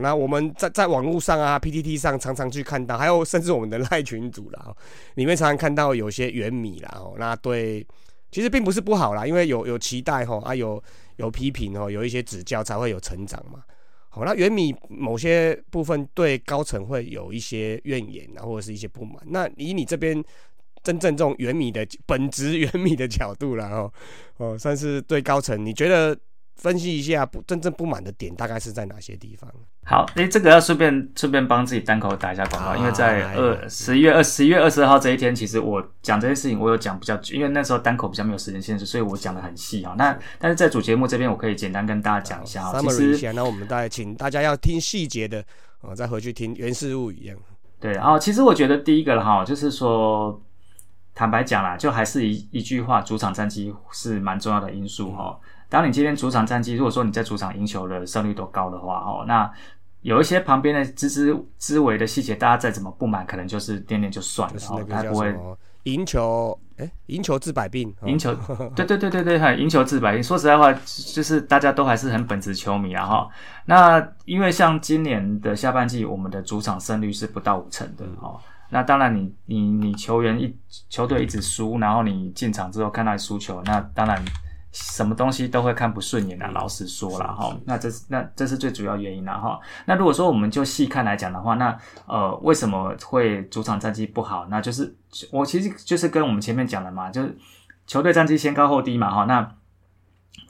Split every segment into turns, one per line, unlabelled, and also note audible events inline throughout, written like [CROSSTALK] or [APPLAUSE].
那我们在在网络上啊，PTT 上常常去看到，还有甚至我们的赖群组啦，里面常常看到有些原米啦，哦，那对，其实并不是不好啦，因为有有期待哈，啊有有批评哦，有一些指教才会有成长嘛。好，那原米某些部分对高层会有一些怨言啊，或者是一些不满。那以你这边真正这种原米的本质原米的角度了哦，哦，算是对高层，你觉得？分析一下不真正不满的点大概是在哪些地方？
好，哎，这个要顺便顺便帮自己单口打一下广告，因为在二十一月二十一月二十二号这一天，其实我讲这些事情，我有讲比较，因为那时候单口比较没有时间限制，所以我讲的很细啊。那但是在主节目这边，我可以简单跟大家讲一下啊。其实，
那我们再请大家要听细节的啊，再回去听原事物一样。
对，然后其实我觉得第一个了哈，就是说坦白讲啦，就还是一一句话，主场战绩是蛮重要的因素哈。当你今天主场战绩，如果说你在主场赢球的胜率都高的话，哦，那有一些旁边的枝枝枝微的细节，大家再怎么不满，可能就是掂掂就算了，哦，他不会
赢球，哎，赢球治百病，
赢球，[LAUGHS] 对对对对对，哈，赢球治百病。说实在话，就是大家都还是很本职球迷啊，哈。那因为像今年的下半季，我们的主场胜率是不到五成的，哦。那当然，你你你球员一球队一直输，然后你进场之后看到输球，那当然。什么东西都会看不顺眼啊，老实说了哈，那这是那这是最主要原因了哈。那如果说我们就细看来讲的话，那呃为什么会主场战绩不好？那就是我其实就是跟我们前面讲的嘛，就是球队战绩先高后低嘛哈。那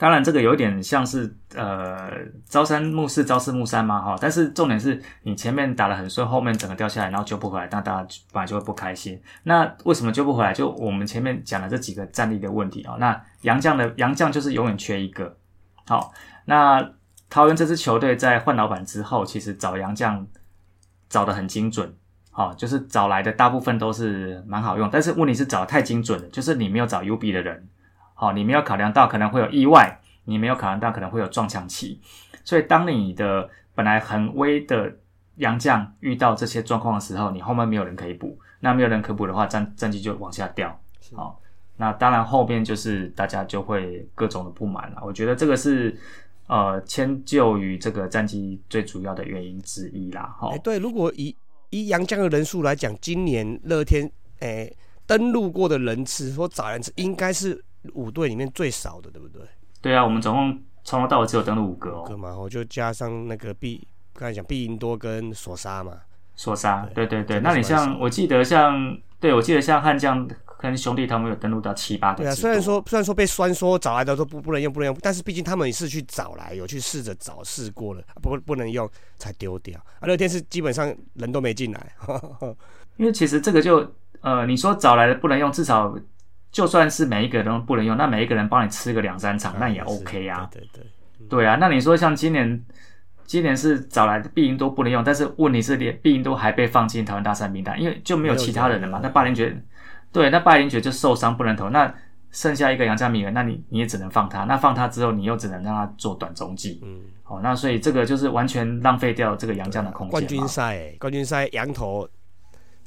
当然，这个有点像是呃朝三暮四，朝四暮三嘛哈。但是重点是你前面打得很顺，后面整个掉下来，然后救不回来，那大家本来就会不开心。那为什么救不回来？就我们前面讲的这几个战力的问题啊。那杨将的杨将就是永远缺一个。好，那桃园这支球队在换老板之后，其实找杨将找的很精准，好，就是找来的大部分都是蛮好用，但是问题是找太精准了，就是你没有找 U B 的人。好，你没有考量到可能会有意外，你没有考量到可能会有撞墙期，所以当你的本来很危的洋将遇到这些状况的时候，你后面没有人可以补，那没有人可补的话，战战绩就往下掉。好，那当然后边就是大家就会各种的不满了。我觉得这个是呃迁就于这个战绩最主要的原因之一啦。哈，
对，如果以以洋将的人数来讲，今年乐天诶登陆过的人次或找人次应该是。五队里面最少的，对不对？
对啊，我们总共从头到尾只有登录五个哦。
个嘛，我就加上那个毕，刚才讲毕赢多跟索沙嘛。
索沙，对对对。那你像，我记得像，对我记得像悍将跟兄弟他们有登录到七八个。
对啊，虽然说虽然说被酸说找来的都不不能用不能用，但是毕竟他们也是去找来，有去试着找试过了，不不能用才丢掉。啊，乐天是基本上人都没进来，[LAUGHS]
因为其实这个就呃，你说找来的不能用，至少。就算是每一个人不能用，那每一个人帮你吃个两三场，那也 OK 啊。
对对
对啊，那你说像今年，今年是找来的必赢都不能用，但是问题是连必赢都还被放进台湾大赛名单，因为就没有其他人了嘛。那霸凌爵，对，那霸凌爵就受伤不能投，那剩下一个杨家米人，那你你也只能放他。那放他之后，你又只能让他做短中计。嗯，好，那所以这个就是完全浪费掉这个杨将的空间。
冠军赛，冠军赛羊头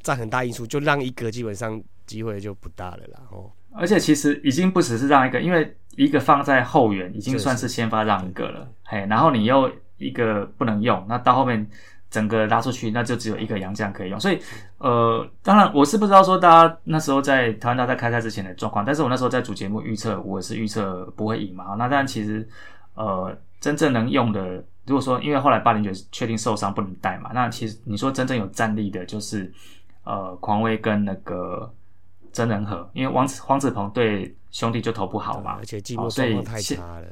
占很大因素，就让一个基本上。机会就不大了啦，哦。
而且其实已经不只是让一个，因为一个放在后援已经算是先发让一个了，嘿，然后你又一个不能用，那到后面整个拉出去，那就只有一个洋将可以用。所以，呃，当然我是不知道说大家那时候在台湾大赛开赛之前的状况，但是我那时候在主节目预测，我是预测不会赢嘛。那但其实，呃，真正能用的，如果说因为后来八零九确定受伤不能带嘛，那其实你说真正有战力的，就是呃，狂威跟那个。真人和，因为王子黄子鹏对兄弟就投不好嘛，
而且季末状况太差了。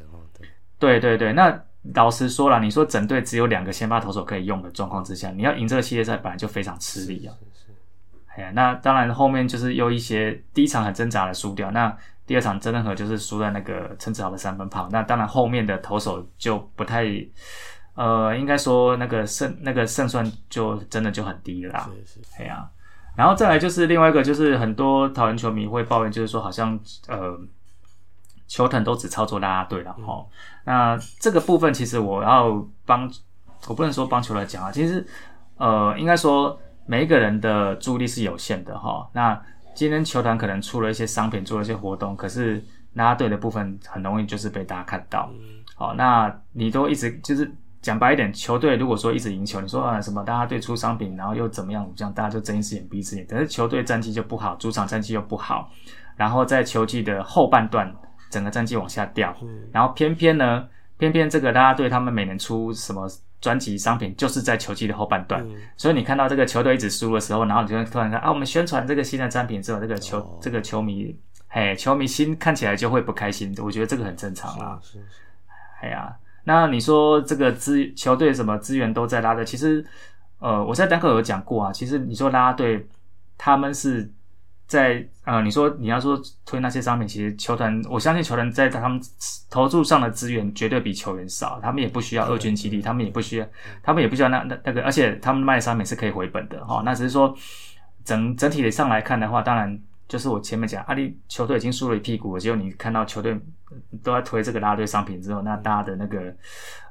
对对对，那老实说了，你说整队只有两个先发投手可以用的状况之下，你要赢这个系列赛本来就非常吃力啊。哎呀，那当然后面就是又一些第一场很挣扎的输掉，那第二场真人和就是输在那个陈子豪的三分炮，那当然后面的投手就不太，呃，应该说那个胜那个胜算就真的就很低了。是是，哎呀。然后再来就是另外一个，就是很多桃园球迷会抱怨，就是说好像呃，球团都只操作拉拉队了哈。那这个部分其实我要帮，我不能说帮球来讲啊，其实呃，应该说每一个人的注意力是有限的哈。那今天球团可能出了一些商品，做了一些活动，可是拉拉队的部分很容易就是被大家看到。好，那你都一直就是讲白一点，球队如果说一直赢球，你说啊什么大家队出商品，然后又怎么样，这样大家就睁一只眼闭一只眼。但是球队战绩就不好，主场战绩又不好，然后在球季的后半段，整个战绩往下掉，然后偏偏呢，偏偏这个大家队他们每年出什么专辑商品，就是在球季的后半段，所以你看到这个球队一直输的时候，然后你就会突然看啊，我们宣传这个新的产品之后，这个球这个球迷，嘿，球迷心看起来就会不开心，我觉得这个很正常啊，
是是
哎呀。那你说这个资球队什么资源都在拉队，其实，呃，我在单口有讲过啊。其实你说拉队，他们是在呃，你说你要说推那些商品，其实球团我相信球团在他们投注上的资源绝对比球员少，他们也不需要二军基地，他们也不需要，他们也不需要那那那个，而且他们卖的商品是可以回本的哈。那只是说整整体的上来看的话，当然。就是我前面讲，阿里球队已经输了一屁股，结果你看到球队都在推这个拉队商品之后，那大家的那个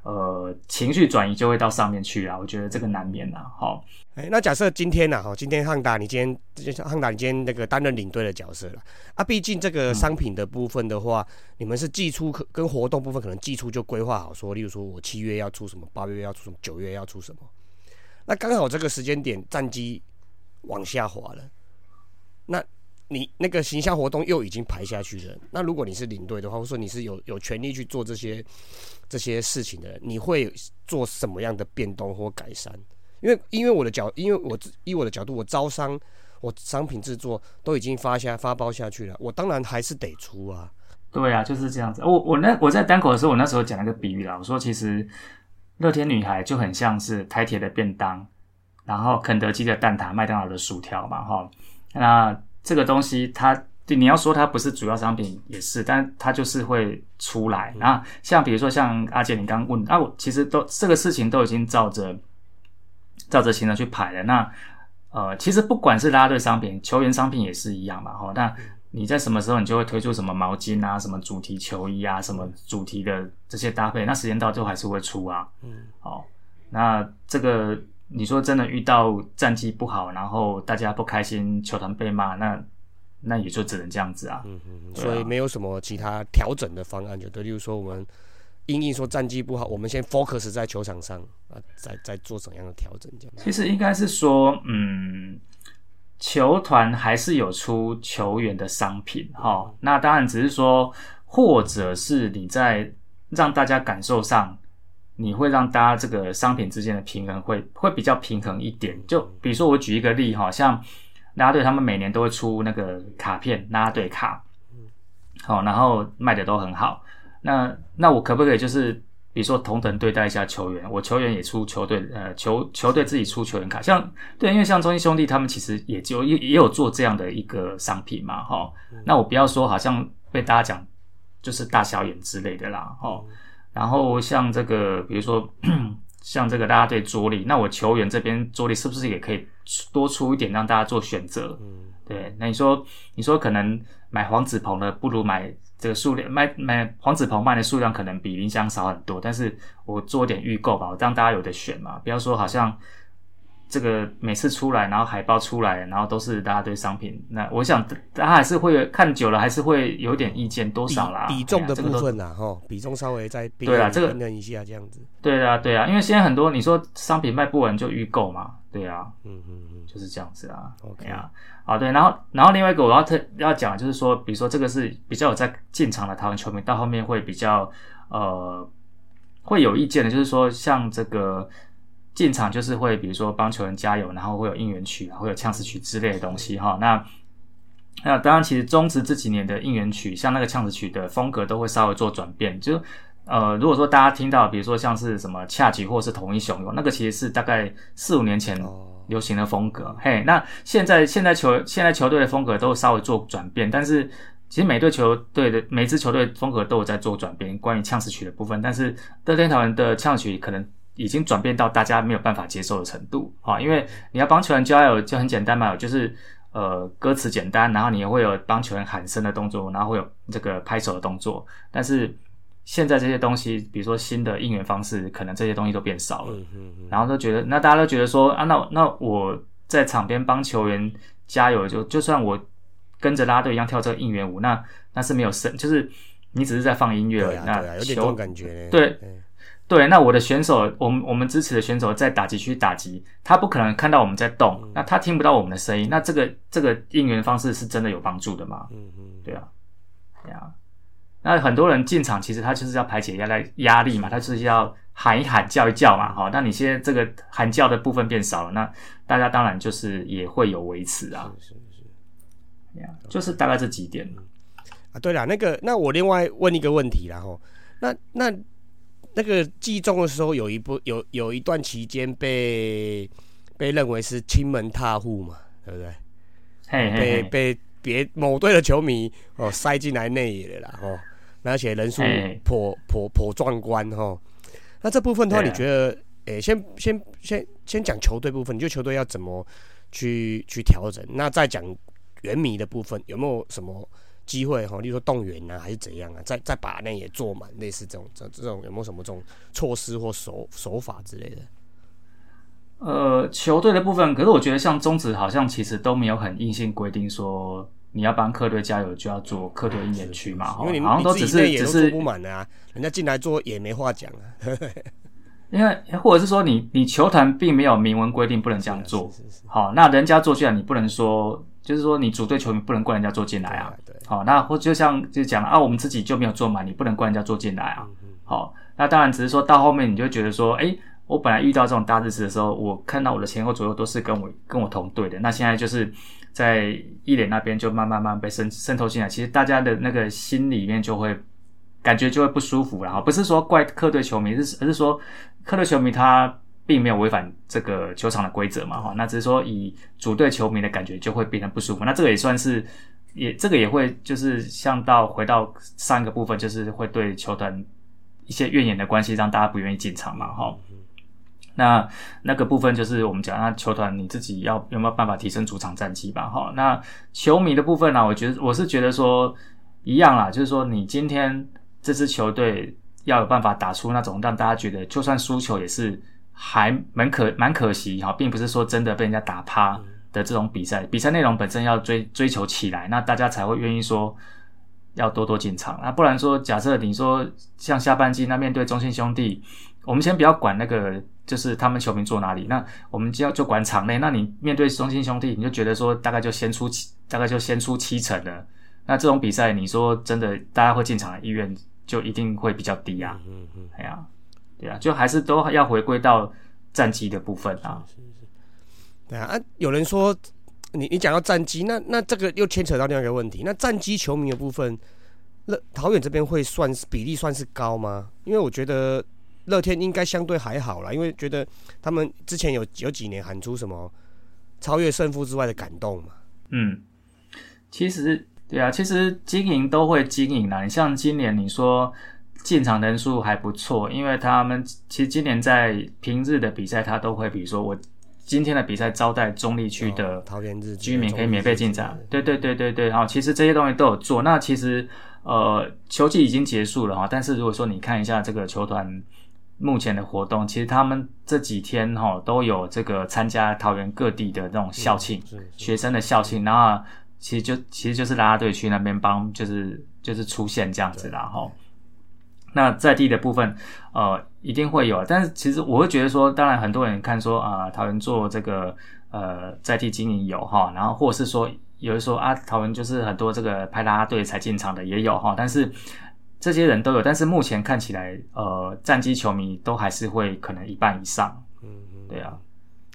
呃情绪转移就会到上面去啊。我觉得这个难免啊。好，
哎，那假设今天呢，哈，今天汉达你今天汉达你今天那个担任领队的角色了啊。毕竟这个商品的部分的话，你们是季初跟活动部分可能寄出就规划好，说例如说我七月要出什么，八月要出什么，九月要出什么。那刚好这个时间点战绩往下滑了，那。你那个形象活动又已经排下去了，那如果你是领队的话，或者说你是有有权利去做这些这些事情的人，你会做什么样的变动或改善？因为因为我的角，因为我以我的角度，我招商，我商品制作都已经发下发包下去了，我当然还是得出啊。
对啊，就是这样子。我我那我在单口的时候，我那时候讲了个比喻啦，我说其实乐天女孩就很像是台铁的便当，然后肯德基的蛋挞，麦当劳的薯条嘛，哈，那。这个东西，它你要说它不是主要商品也是，但它就是会出来。然后像比如说像阿杰你刚刚问啊，我其实都这个事情都已经照着照着行程去排了。那呃，其实不管是拉队商品、球员商品也是一样嘛。哈，那你在什么时候你就会推出什么毛巾啊、什么主题球衣啊、什么主题的这些搭配，那时间到之后还是会出啊。嗯，好，那这个。你说真的遇到战绩不好，然后大家不开心，球团被骂，那那也就只能这样子啊。嗯
嗯。所以没有什么其他调整的方案，就对。例如说，我们因应说战绩不好，我们先 focus 在球场上啊，再再做怎样的调整这样。
其实应该是说，嗯，球团还是有出球员的商品哈。那当然只是说，或者是你在让大家感受上。你会让大家这个商品之间的平衡会会比较平衡一点。就比如说我举一个例哈，像拉队他们每年都会出那个卡片拉队卡，好，然后卖的都很好。那那我可不可以就是比如说同等对待一下球员？我球员也出球队呃球球队自己出球员卡，像对，因为像中信兄弟他们其实也就也也有做这样的一个商品嘛哈。那我不要说好像被大家讲就是大小眼之类的啦哈。然后像这个，比如说 [CLEARS THROAT] 像这个大家对桌力，那我球员这边桌力是不是也可以多出一点，让大家做选择？嗯，对。那你说，你说可能买黄子鹏的不如买这个数量，卖买黄子鹏卖的数量可能比林香少很多，但是我做点预购吧，我让大家有的选嘛，不要说好像。这个每次出来，然后海报出来，然后都是大家对商品。那我想，大家还是会看久了，还是会有点意见，多少啦？
比重的部分呐，哈，比重稍微再
对啊，这个
平衡一下这样子。
对啊，对啊，因为现在很多你说商品卖不完就预购嘛，对啊，嗯嗯嗯，就是这样子啊。OK 啊，好对，然后然后另外一个我要特要讲就是说，比如说这个是比较有在进场的台湾球迷，到后面会比较呃会有意见的，就是说像这个。进场就是会，比如说帮球员加油，然后会有应援曲啊，会有呛死曲之类的东西哈。那那当然，其实中职这几年的应援曲，像那个呛死曲的风格都会稍微做转变。就呃，如果说大家听到，比如说像是什么恰吉或是同一雄勇，那个其实是大概四五年前流行的风格。嘿，那现在现在球现在球队的风格都稍微做转变，但是其实每队球队的每支球队风格都有在做转变。关于呛死曲的部分，但是德天桃园的呛曲可能。已经转变到大家没有办法接受的程度啊！因为你要帮球员加油就很简单嘛，就是呃歌词简单，然后你也会有帮球员喊声的动作，然后会有这个拍手的动作。但是现在这些东西，比如说新的应援方式，可能这些东西都变少了。然后都觉得，那大家都觉得说啊，那那我在场边帮球员加油，就就算我跟着拉队一样跳这个应援舞，那那是没有声，就是你只是在放音乐而已。那
有点这种感觉。
对。对，那我的选手，我们我们支持的选手在打击区打击，他不可能看到我们在动，那他听不到我们的声音，那这个这个应援方式是真的有帮助的吗？
嗯嗯，
对啊，对啊。那很多人进场，其实他就是要排解压力压力嘛，他就是要喊一喊叫一叫嘛，好，那你现在这个喊叫的部分变少了，那大家当然就是也会有维持啊，就是大概这几点。
啊，对了，那个那我另外问一个问题然后，那那那个季中的时候有一部有有一段期间被被认为是亲门踏户嘛，对不对？
嘿嘿
被
嘿，
被别某队的球迷哦塞进来内野了啦哦，而且人数
哎
颇颇颇壮观哦。那这部分的话，你觉得，诶、先先先先讲球队部分，你觉得球队要怎么去去调整？那再讲原迷的部分，有没有什么机会哈？例如说动员啊，还是怎样啊？再再把那也做满，类似这种这这种有没有什么这种措施或手手法之类的？
呃，球队的部分，可是我觉得像中职好像其实都没有很硬性规定说你要帮客队加油就要做客队应援区嘛，
因为你
好像都只是只是
不满的啊，人家进来做也没话讲啊。
因为或者是说你你球团并没有明文规定不能这样做，好，那人家做进来你不能说，就是说你主队球迷不能怪人家做进来啊，
对，
好，那或就像就讲啊，我们自己就没有做满，你不能怪人家做进来啊。
嗯
好，那当然只是说到后面你就觉得说，哎，我本来遇到这种大日子的时候，我看到我的前后左右都是跟我跟我同队的，那现在就是在一脸那边就慢慢慢被渗渗透进来，其实大家的那个心里面就会感觉就会不舒服了哈不是说怪客队球迷，是而是说客队球迷他。并没有违反这个球场的规则嘛，哈，那只是说以主队球迷的感觉就会变得不舒服，那这个也算是也这个也会就是像到回到上一个部分，就是会对球团一些怨言的关系，让大家不愿意进场嘛，哈。那那个部分就是我们讲，那球团你自己要有没有办法提升主场战绩吧，哈。那球迷的部分呢、我觉得我是觉得说一样啦，就是说你今天这支球队要有办法打出那种让大家觉得就算输球也是还蛮可蛮可惜哈，并不是说真的被人家打趴的这种比赛，比赛内容本身要追追求起来，那大家才会愿意说要多多进场。那不然说，假设你说像下半季那面对中信兄弟，我们先不要管那个就是他们球迷坐哪里，那我们就要就管场内。那你面对中信兄弟，你就觉得说大概就先出七，大概就先出七成了。那这种比赛，你说真的，大家会进场的意愿就一定会比较低啊。
嗯嗯，
哎呀、对啊，就还是都要回归到战绩的部分啊。
对啊，啊，有人说你你讲到战机，那那这个又牵扯到另外一个问题，那战机球迷的部分，乐桃园这边会算是比例算是高吗？因为我觉得乐天应该相对还好啦，因为觉得他们之前有有几年喊出什么超越胜负之外的感动嘛。
嗯，其实对啊，其实经营都会经营啦。你像今年你说进场人数还不错，因为他们其实今年在平日的比赛，他都会比如说我今天的比赛招待中立区的
哦桃园日
居民可以免费进场。对对对对对，好，其实这些东西都有做。那其实呃，球季已经结束了哈，但是如果说你看一下这个球团目前的活动，其实他们这几天哈都有这个参加桃园各地的那种校庆，学生的校庆，然后其实就其实就是拉拉队去那边帮，就是就是出现这样子啦哈。那在地的部分，呃，一定会有，但是其实我会觉得说，当然很多人看说啊、桃园做这个呃在地经营有哈，然后或者是说有人说啊，桃园就是很多这个派啦啦队才进场的也有哈，但是这些人都有，但是目前看起来，呃，战机球迷都还是会可能一半以上，
嗯嗯，
对啊，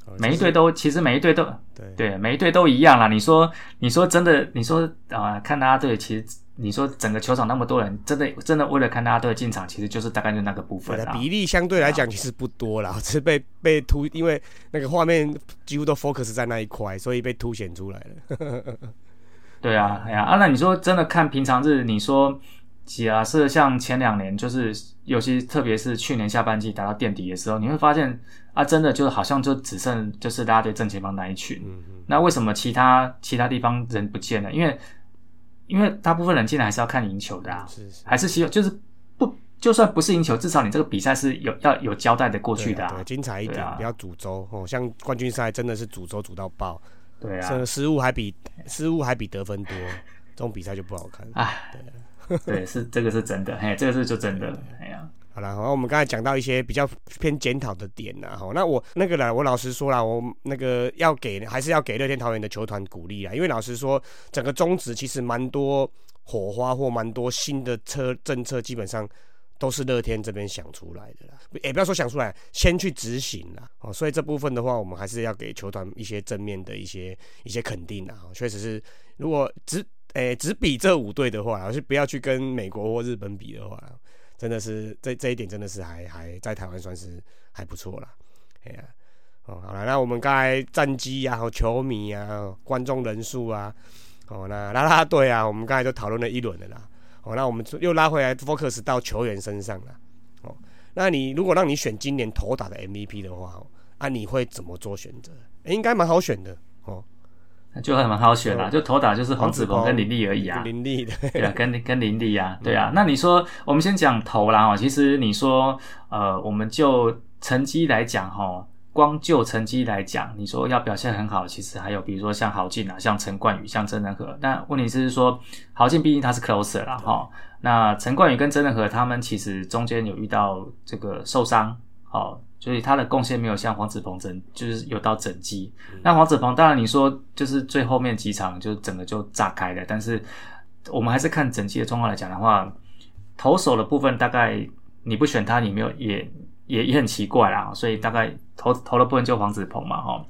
哦
每一队都其实每一队都
对。
对，每一队都一样啦。你说，你说真的，你说啊、看啦啦队，其实你说整个球场那么多人，真的真的为了看大家队进场，其实就是大概就那个部分
比例相对来讲其实不多啦，[LAUGHS] 只是被被突，因为那个画面几乎都 focus 在那一块，所以被凸显出来了。[LAUGHS]
对啊，哎呀啊，那你说真的看平常日，你说假设像前两年，就是尤其特别是去年下半季达到垫底的时候，你会发现啊，真的就好像就只剩就是大家对正前方那一群。那为什么其他其他地方人不见了？因为因为大部分人进来还是要看赢球的啊，
是是
还是希望就是不就算不是赢球，至少你这个比赛是有要有交代的过去的啊
对啊对，。精彩一点不要主轴哦。像冠军赛真的是主轴主到爆，
对啊，
这个失误还比失误还比得分多，这种比赛就不好看。
哎，对，[LAUGHS] 是这个是真的，嘿，这个是就真的，哎呀，
好了，然后我们刚才讲到一些比较偏检讨的点呐，哈，那我那个呢，我老实说啦，我那个要给还是要给乐天桃园的球团鼓励啊，因为老实说，整个中职其实蛮多火花或蛮多新的车政策，基本上都是乐天这边想出来的啦，也不要说想出来，先去执行啦，哦，所以这部分的话，我们还是要给球团一些正面的一些一些肯定啊，确实是，如果只诶只比这五队的话，而是不要去跟美国或日本比的话。真的是这这一点真的是还还在台湾算是还不错啦。哎呀，哦好了，那我们刚才战绩呀、和球迷啊、观众人数啊，哦那拉拉队啊，我们刚才都讨论了一轮的啦，哦那我们又拉回来 focus 到球员身上了，哦那你如果让你选今年头打的 MVP 的话，啊你会怎么做选择？应该蛮好选的哦。
就很蛮好选啦，就头打就是黄子鹏跟林立而已啊，
林立的，
对啊，跟 [LAUGHS] 跟林立啊，对啊。那你说，我们先讲投啦哦，其实你说，呃，我们就成绩来讲哈，光就成绩来讲，你说要表现很好，其实还有比如说像郝进啊，像陈冠宇，像曾仁和。那问题是说，郝进毕竟他是 closer 啦哈，那陈冠宇跟曾仁和他们其实中间有遇到这个受伤，好。所以他的贡献没有像黄子鹏整，就是有到整季。那黄子鹏当然你说就是最后面几场就整个就炸开了，但是我们还是看整季的状况来讲的话，投手的部分大概你不选他，你没有也也也很奇怪啦。所以大概投投的部分就黄子鹏嘛，哈。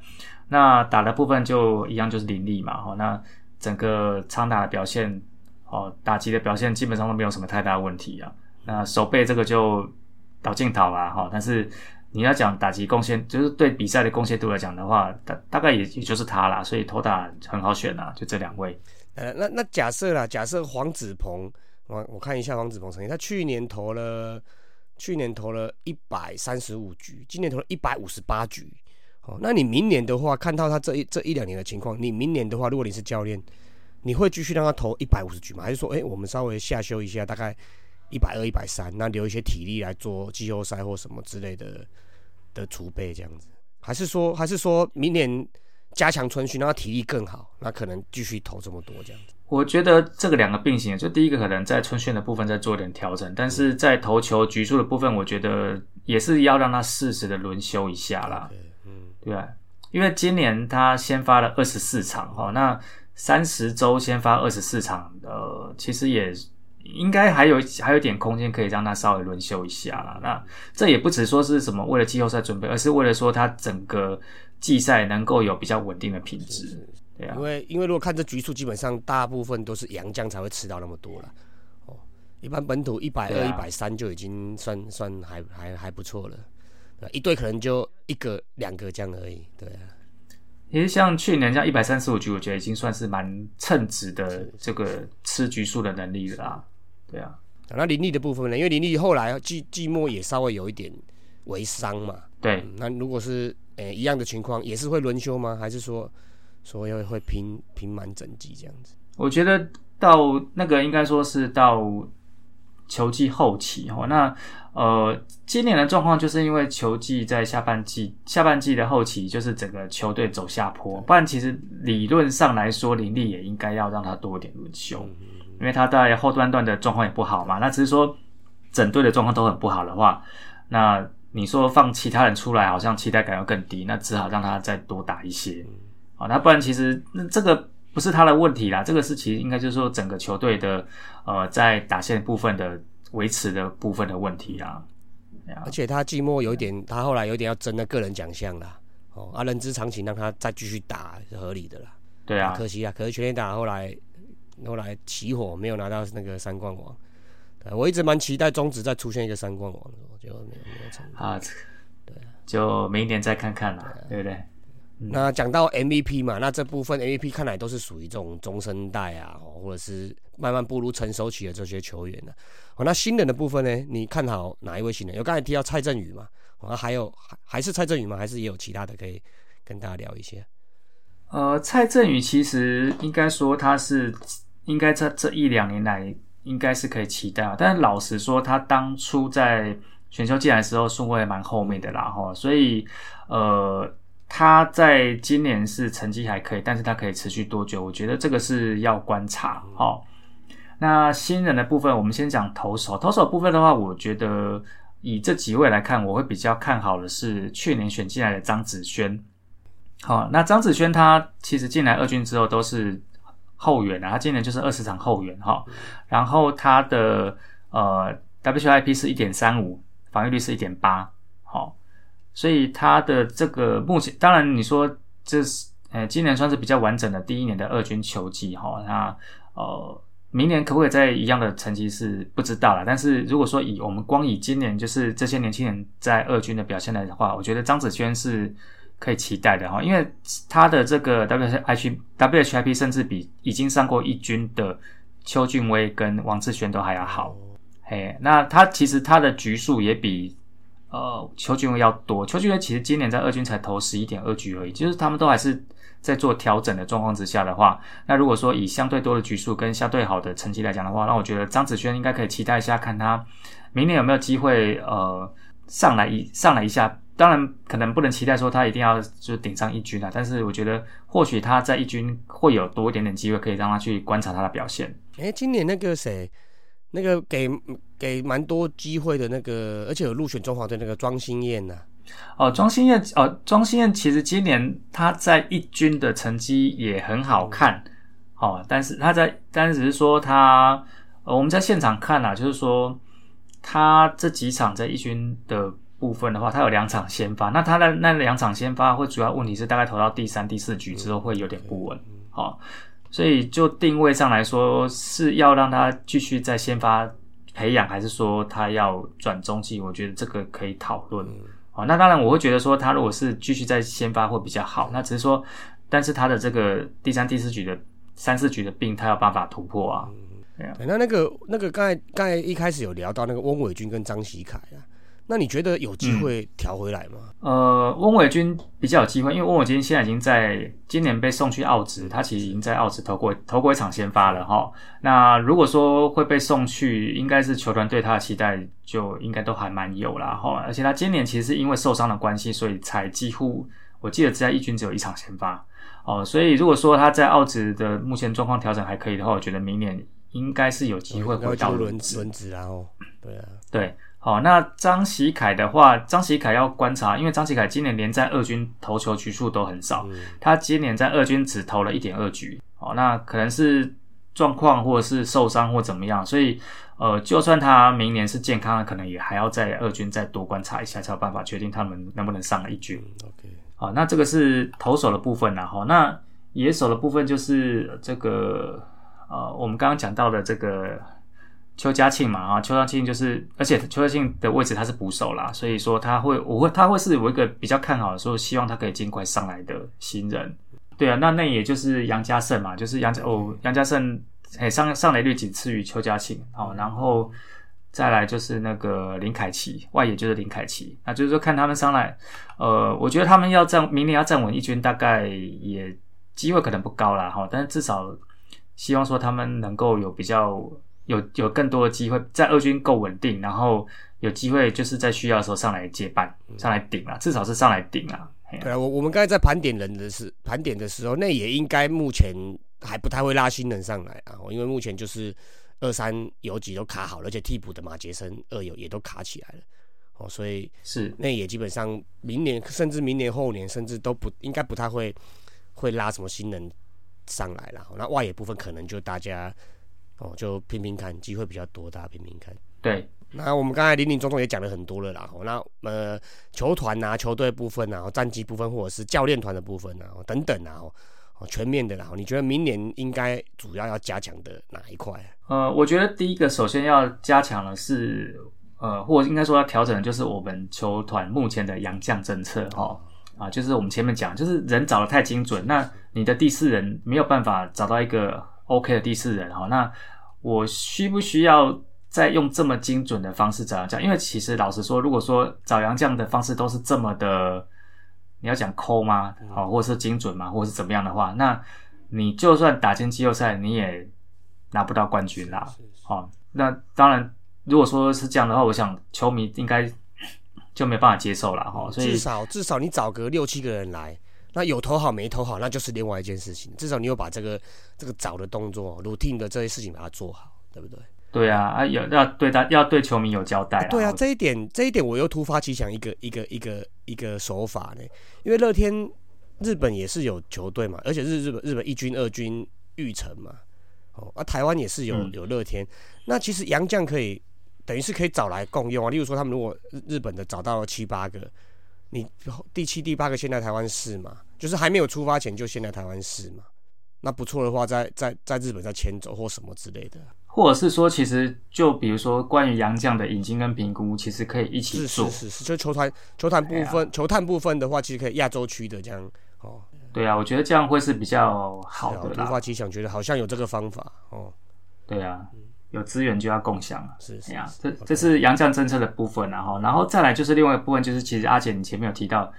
那打的部分就一样就是林立嘛，哈。那整个长打的表现，哦，打击的表现基本上都没有什么太大问题啊。那手背这个就倒镜头啦，哈，但是。你要讲打击贡献，就是对比赛的贡献度来讲的话，大大概也也就是他啦，所以投打很好选啊，就这两位。
呃，那那假设啦，假设黄子鹏，我我看一下黄子鹏成绩，他去年投了，去年投了一百三十五局，今年投了一百五十八局。哦，那你明年的话，看到他这一这一两年的情况，你明年的话，如果你是教练，你会继续让他投一百五十局吗？还是说，哎，我们稍微下修一下，大概一百二、一百三，那留一些体力来做季后赛或什么之类的？的储备这样子，还是说，还是说明年加强春训，让他体力更好，那可能继续投这么多这样子。
我觉得这个两个并行，就第一个可能在春训的部分再做点调整，但是在投球局数的部分，我觉得也是要让他适时的轮休一下啦。对，嗯，对啊，因为今年他先发了二十四场哈，那三十周先发二十四场，呃，其实也。应该还有还有点空间可以让他稍微轮休一下啦。那这也不只说是什么为了季后赛准备，而是为了说他整个季赛能够有比较稳定的品质。对啊，
因为因为如果看这局数，基本上大部分都是洋将才会吃到那么多了。哦，一般本土一百二、一百三就已经算算还还还不错了。一队可能就一个两个这样而已。对啊，
其实像去年这样一百三十五局，我觉得已经算是蛮称职的这个吃局数的能力了啦。对啊，
那林立的部分呢？因为林立后来季季末也稍微有一点微伤嘛。
对，
那如果是诶一样的情况，也是会轮休吗？还是说说要会拼拼满整季这样子？
我觉得到那个应该说是到球季后期哈。那呃，今年的状况就是因为球季在下半季，下半季的后期就是整个球队走下坡，不然其实理论上来说，林立也应该要让他多点轮休。因为他在后端段的状况也不好嘛，那只是说整队的状况都很不好的话，那你说放其他人出来，好像期待感要更低，那只好让他再多打一些，好，那不然其实那这个不是他的问题啦，这个是其实应该就是说整个球队的呃在打线部分的维持的部分的问题啊。
而且他季末有一点，他后来有点要争那个人奖项啦，哦，啊，人之常情，让他再继续打是合理的啦。
对啊，
可惜啊，可是全垒打后来。后来起火，没有拿到那个三冠王。我一直蛮期待中职再出现一个三冠王的，就没有没有成功。啊，
对，就明年再看看了，对不对？
那讲到 MVP 嘛，那这部分 MVP 看来都是属于这种中生代啊，或者是慢慢步入成熟期的这些球员呢。哦，那新人的部分呢？你看好哪一位新人？有刚才提到蔡振宇嘛？哦，还有还还是蔡振宇吗？还是也有其他的可以跟大家聊一些？
呃，蔡振宇其实应该说他是。应该在这一两年来应该是可以期待啊，但是老实说，他当初在选秀进来的时候顺位蛮后面的啦，哈，所以呃，他在今年是成绩还可以，但是他可以持续多久？我觉得这个是要观察，哈。那新人的部分，我们先讲投手，投手部分的话，我觉得以这几位来看，我会比较看好的是去年选进来的张子轩。好，那张子轩他其实进来二军之后都是后援啊，他今年就是二十场后援哈。然后他的呃 WIP 是一点三五，防御率是一点八，好，所以他的这个目前，当然你说这是呃今年算是比较完整的第一年的二军球季哈，那呃。明年可不可以在一样的成绩是不知道了，但是如果说以我们光以今年就是这些年轻人在二军的表现来的话，我觉得张子萱是可以期待的哈，因为他的这个 W H W H I P 甚至比已经上过一军的邱俊威跟王志轩都还要好，嘿，那他其实他的局数也比呃邱俊威要多，邱俊威其实今年在二军才投十一点二局而已，就是他们都还是。在做调整的状况之下的话，那如果说以相对多的局数跟相对好的成绩来讲的话，那我觉得张子萱应该可以期待一下，看他明年有没有机会呃上来一上来一下。当然可能不能期待说他一定要就顶上一军啊，但是我觉得或许他在一军会有多一点点机会，可以让他去观察他的表现。
哎，今年那个谁，那个给给蛮多机会的那个，而且有入选中华队那个庄心燕呢。
哦，庄心燕哦，庄心燕其实今年他在一军的成绩也很好看，哦，但是他在，但是只是说他，呃，我们在现场看啊，就是说他这几场在一军的部分的话，他有两场先发，那他的那两场先发会主要问题是大概投到第三、第四局之后会有点不稳，哦，所以就定位上来说是要让他继续在先发培养，还是说他要转中继？我觉得这个可以讨论。哦，那当然我会觉得说，他如果是继续在先发会比较好。那只是说，但是他的这个第三、第四局的三四局的病，他有办法突破啊。
对，那那个那个刚才刚才一开始有聊到那个翁伟军跟张喜凯啊。那你觉得有机会调回来吗？
呃，翁伟军比较有机会，因为翁伟军现在已经在今年被送去澳职，他其实已经在澳职投过投过一场先发了哈。那如果说会被送去，应该是球团对他的期待就应该都还蛮有啦哈。而且他今年其实是因为受伤的关系，所以才几乎我记得只在一军只有一场先发哦。所以如果说他在澳职的目前状况调整还可以的话，我觉得明年应该是有机会回到
轮轮值然后，对啊，
对。好，那张喜凯的话，张喜凯要观察，因为张喜凯今年连在二军投球局数都很少，他今年在二军只投了一点二局。哦，那可能是状况或者是受伤或怎么样，所以呃，就算他明年是健康的，可能也还要在二军再多观察一下，才有办法决定他们能不能上一军。OK，好，那这个是投手的部分啦。哈，那野手的部分就是这个呃，我们刚刚讲到的这个。邱家庆嘛，啊，邱家庆就是，而且邱家庆的位置他是捕手啦，所以说他会，我会，他会是我一个比较看好的，说希望他可以尽快上来的新人。对啊，那那也就是杨家胜嘛，就是杨家哦，杨家胜，哎，上上垒率仅次于邱家庆，哦，然后再来就是那个林凯奇，外野就是林凯奇，那就是说看他们上来，呃，我觉得他们要站，明年要站稳一军，大概也机会可能不高啦，哈，但是至少希望说他们能够有比较。有有更多的机会，在二军够稳定，然后有机会就是在需要的时候上来接班，上来顶啊，至少是上来顶啊。
对啊，我我们刚才在盘点人的是盘点的时候，那也应该目前还不太会拉新人上来啊，因为目前就是二三有几都卡好了，而且替补的马杰森二有也都卡起来了哦，所以
是
那也基本上明年甚至明年后年甚至都不应该不太会会拉什么新人上来了。那外野部分可能就大家。哦，就拼拼看，机会比较多，大家拼拼看。
对，
那我们刚才林林总总也讲了很多了啦。那呃，球团啊，球队部分啊，战绩部分，或者是教练团的部分啊，等等啊，哦，全面的啦。你觉得明年应该主要要加强的哪一块？
呃，我觉得第一个首先要加强的是，呃，或者应该说要调整的就是我们球团目前的洋将政策哈。啊，就是我们前面讲，就是人找的太精准，那你的第四人没有办法找到一个。OK 的第四人哈，那我需不需要再用这么精准的方式找洋将？因为其实老实说，如果说找洋将的方式都是这么的，你要讲抠吗？哦，或者是精准吗？或者是怎么样的话，那你就算打进季后赛，你也拿不到冠军啦。哦，那当然，如果说是这样的话，我想球迷应该就没办法接受了哈。所以
至少至少你找个六七个人来。那有投好没投好，那就是另外一件事情。至少你有把这个这个找的动作、routine 的这些事情把它做好，对不对？
对啊，啊有要对他要对球迷有交代、
对啊，
哦
这一点这一点我又突发奇想一个一个一个一个手法呢，因为乐天日本也是有球队嘛，而且日日本日本一军、二军育成嘛，哦，啊台湾也是有
嗯
有乐天，那其实杨将可以等于是可以找来共用啊，例如说他们如果日日本的找到了七八个，你第七、第八个先来台湾试嘛，就是还没有出发前就先来台湾试嘛。那不错的话，在在在日本再迁走或什么之类的，
或者是说，其实就比如说关于洋将的引进跟评估，其实可以一起
是
做
是。是是，就球团球团部
哎
分、球探部分的话，其实可以亚洲区的这样哦。
对啊，我觉得这样会是比较好的啦。
突发奇想，觉得好像有这个方法哦。
对啊，有资源就要共享啊。
是是
哎呀，这这是洋将政策的部分然后然后再来就是另外一部分，就是其实阿姐你前面有提到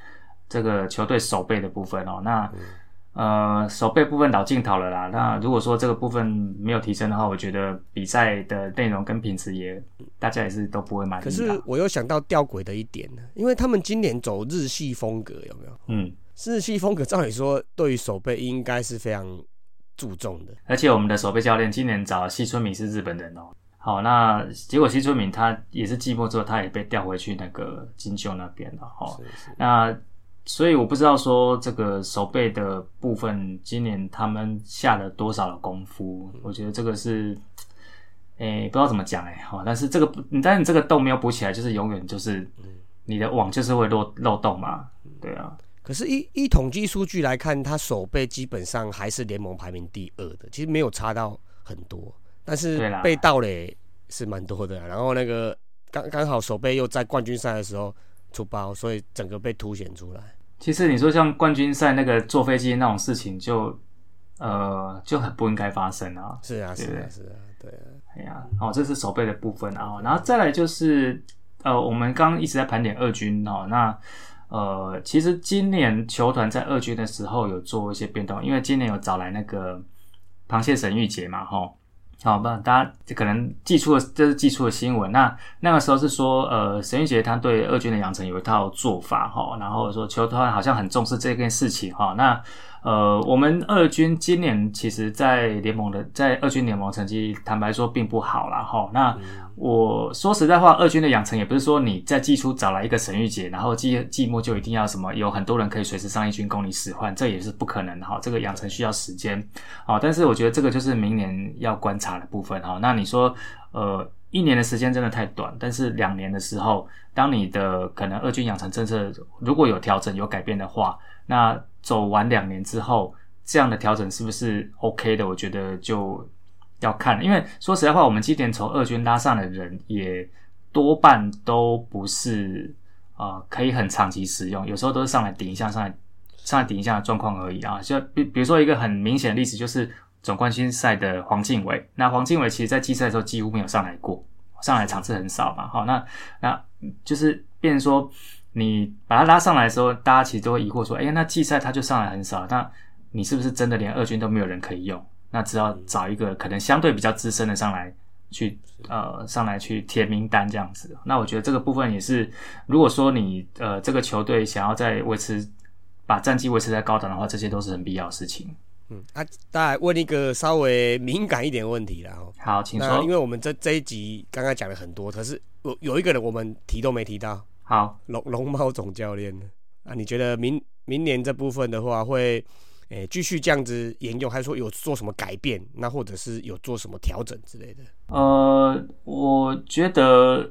这个球队守备的部分哦，那。
嗯
呃，守备部分老镜头了啦。那如果说这个部分没有提升的话，我觉得比赛的内容跟品质也，大家也是都不会满意
可。是我又想到吊诡的一点呢，因为他们今年走日系风格，有没有？
嗯，
日系风格照理说对于手背应该是非常注重的。
而且我们的守备教练今年找西村敏是日本人哦。好，那结果西村敏他也是寂寞之后，他也被调回去那个金秀那边了哈。
是是
那所以我不知道说这个手背的部分，今年他们下了多少的功夫？我觉得这个是，诶、不知道怎么讲诶，好，但是这个不，但是你这个洞没有补起来，就是永远就是你的网就是会漏漏洞嘛，对啊，
可是一一统计数据来看，他手背基本上还是联盟排名第二的，其实没有差到很多，但是被盗垒是蛮多的啊。然后那个刚刚好手背又在冠军赛的时候出包，所以整个被凸显出来。
其实你说像冠军赛那个坐飞机那种事情就，呃就很不应该发生啊，
是啊，是啊，是啊，对啊。
哎呀，哦，这是手背的部分啊，哦然后再来就是呃，我们刚刚一直在盘点二军哦，那呃，其实今年球团在二军的时候有做一些变动，因为今年有找来那个螃蟹沈玉杰嘛，吼、好，吧大家可能寄出了这是寄出的新闻。那那个时候是说，呃，沈玉杰他对二军的养成有一套做法哈，然后说球团好像很重视这件事情哈。那呃，我们二军今年其实，在联盟的在二军联盟成绩，坦白说并不好啦哈。那我说实在话，二军的养成也不是说你在季初找来一个沈玉杰，然后季季末就一定要什么有很多人可以随时上一军供你使唤，这也是不可能的哈。这个养成需要时间啊，但是我觉得这个就是明年要观察的部分哈。那你说呃，一年的时间真的太短，但是两年的时候，当你的可能二军养成政策如果有调整有改变的话，那走完两年之后，这样的调整是不是 OK 的？我觉得就要看，因为说实在话，我们今年从二军拉上的人也多半都不是呃可以很长期使用，有时候都是上来顶一下，上来上来顶一下的状况而已啊。就比比如说一个很明显的例子，就是总冠军赛的黄敬伟。那黄敬伟其实在季赛的时候几乎没有上来过，上来场次很少嘛。好，那那就是变成说。你把他拉上来的时候，大家其实都会疑惑说：“哎、那季赛他就上来很少，那你是不是真的连二军都没有人可以用？那只要找一个可能相对比较资深的上来去呃上来去填名单这样子。那我觉得这个部分也是，如果说你呃这个球队想要再维持把战绩维持在高档的话，这些都是很必要的事情。
嗯，啊，再来问一个稍微敏感一点的问题了。哦，
好，请说
那因。为我们这这一集刚刚讲了很多，可是有有一个人我们提都没提到，
好，
龙龙猫总教练呢？啊，你觉得明明年这部分的话会，诶、继续这样子沿用，还是说有做什么改变？那或者是有做什么调整之类的？
呃，我觉得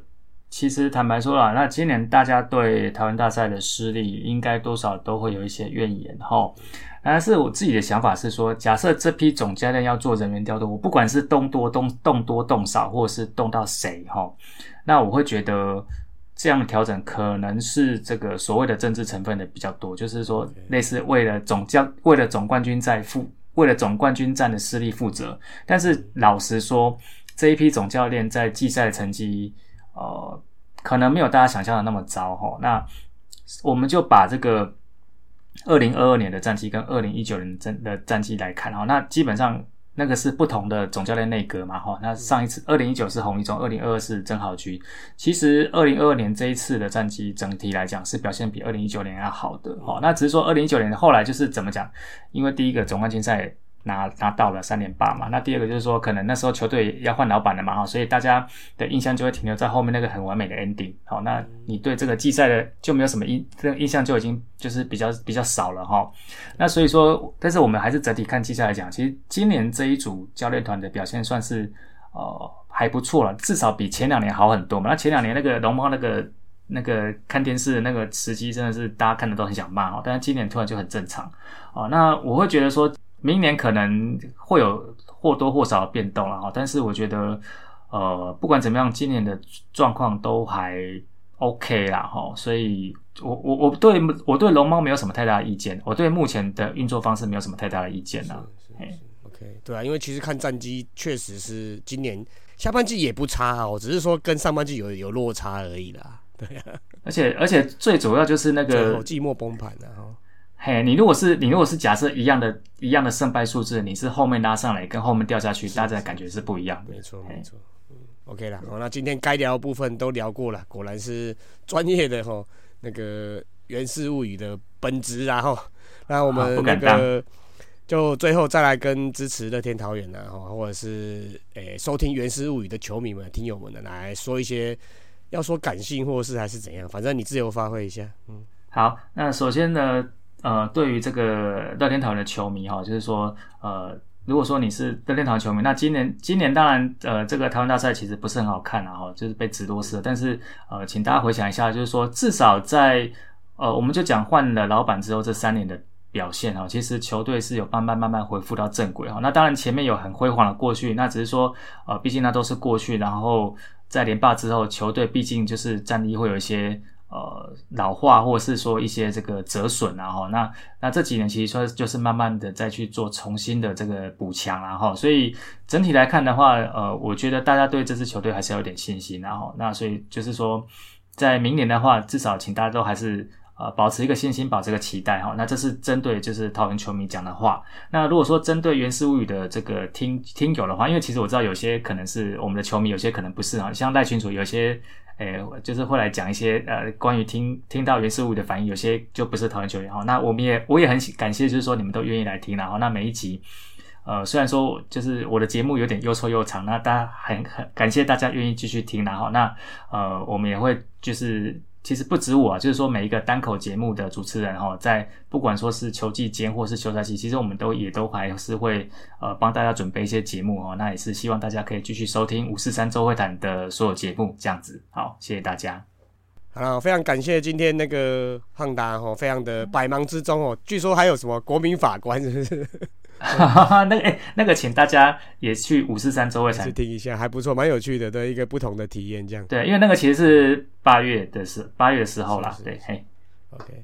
其实坦白说啦，那今年大家对台湾大赛的失利，应该多少都会有一些怨言哈。但是我自己的想法是说，假设这批总教练要做人员调度，我不管是动多动动多动少，或者是动到谁哈，那我会觉得这样的调整可能是这个所谓的政治成分的比较多，就是说类似为了总教为了总冠军在负为了总冠军战的失利负责。但是老实说，这一批总教练在季赛的成绩，呃，可能没有大家想象的那么糟哈。那我们就把这个二零二二年的战绩跟二零一九年战的战绩来看哈，那基本上那个是不同的总教练内阁嘛哈。那上一次二零一九是洪一中，二零二二是曾豪居。其实二零二二年这一次的战绩整体来讲是表现比二零一九年要好的哈。那只是说二零一九年后来就是怎么讲，因为第一个总冠军赛拿拿到了三连霸嘛。那第二个就是说，可能那时候球队要换老板了嘛哈，所以大家的印象就会停留在后面那个很完美的 ending。好，那你对这个季赛的就没有什么印，这个印象就已经就是比较比较少了哈。那所以说，但是我们还是整体看季赛来讲，其实今年这一组教练团的表现算是呃还不错了，至少比前两年好很多嘛。那前两年那个龙猫那个。那个看电视的那个时机真的是大家看的都很想骂哦，但是今年突然就很正常哦。那我会觉得说明年可能会有或多或少的变动了哈，但是我觉得呃不管怎么样，今年的状况都还 OK 啦哈。所以我我我对我对龙猫没有什么太大的意见，我对目前的运作方式没有什么太大的意见啦。
OK，对啊，因为其实看战绩确实是今年下半季也不差哦，只是说跟上半季有有落差而已啦。对啊，
而且而且最主要就是那个
寂寞崩盘的哈。
嘿，你如果是你如果是假设一样的一样的胜败数字，你是后面拉上来跟后面掉下去，大家感觉是不一样。
没错没错，嗯，OK 了。好，那今天该聊的部分都聊过了，果然是专业的哈。那个《原氏物语》的本质，然后那我们那个就最后再来跟支持乐天桃园的哈，或者是诶收听《原始物语》的球迷们、听友们的来说一些。要说感性，或是还是怎样，反正你自由发挥一下。嗯，
好，那首先呢，呃，对于这个乐天桃园的球迷哈，就是说，呃，如果说你是乐天桃园球迷，那今年今年当然，呃，这个台湾大赛其实不是很好看啊，哈，就是被直多斯。但是，呃，请大家回想一下，就是说，至少在，呃，我们就讲换了老板之后这三年的表现哈，其实球队是有慢慢慢慢恢复到正轨哈。那当然前面有很辉煌的过去，那只是说，呃，毕竟那都是过去，然后。在连霸之后，球队毕竟就是战力会有一些呃老化，或是说一些这个折损，然后那那这几年其实说就是慢慢的再去做重新的这个补强，然后所以整体来看的话，呃，我觉得大家对这支球队还是有点信心，然后那所以就是说在明年的话，至少请大家都还是。呃，保持一个信心，保持一个期待哈。那这是针对就是桃园球迷讲的话。那如果说针对原始物语的这个听听友的话，因为其实我知道有些可能是我们的球迷，有些可能不是啊。像赖群主有些，诶，就是会来讲一些呃关于听听到原始物语的反应，有些就不是桃园球员哈。那我们也我也很感谢，就是说你们都愿意来听然后那每一集，呃，虽然说就是我的节目有点又臭又长，那大家很很感谢大家愿意继续听然后那呃，我们也会就是。其实不止我啊，就是说每一个单口节目的主持人哈，在不管说是球季间或是休赛期，其实我们都也都还是会呃帮大家准备一些节目哦。那也是希望大家可以继续收听五四三周会谈的所有节目，这样子好，谢谢大家。
好，非常感谢今天那个汉达哦，非常的百忙之中哦，据说还有什么国民法官是不是？[LAUGHS]
那个哎，那个，请大家也去五四三周会
去听一下，还不错，蛮有趣的，对一个不同的体验，这样。
对，因为那个其实是八月的时，八月的时候啦，对，嘿
，OK。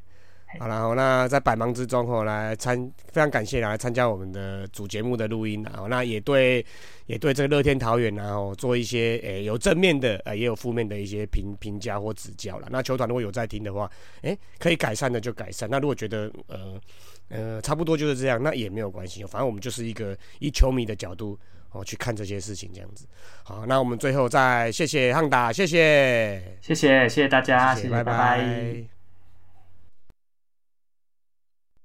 好了，好，那在百忙之中哦，来参非常感谢来参加我们的主节目的录音啊，那也对也对这个乐天桃园然后做一些诶有正面的呃也有负面的一些评评价或指教了。那球团如果有在听的话，诶可以改善的就改善。那如果觉得呃呃差不多就是这样，那也没有关系，反正我们就是一个以球迷的角度哦去看这些事情这样子。好，那我们最后再谢谢汉达，谢谢，
谢谢，谢谢大家，谢谢，拜
拜。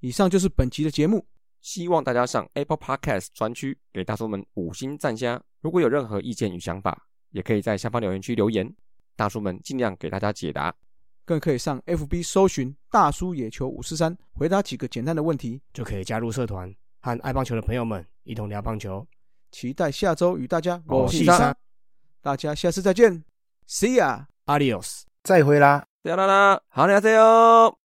以上就是本期的节目，
希望大家上 Apple Podcast 专区给大叔们五星赞加。如果有任何意见与想法，也可以在下方留言区留言，大叔们尽量给大家解答。
更可以上 FB 搜寻“大叔野球五四三”，回答几个简单的问题，
就可以加入社团，和爱棒球的朋友们一同聊棒球。
期待下周与大家我四三，大家下次再见，See ya，Adios，
再会啦，
再啦啦，好，再见哟。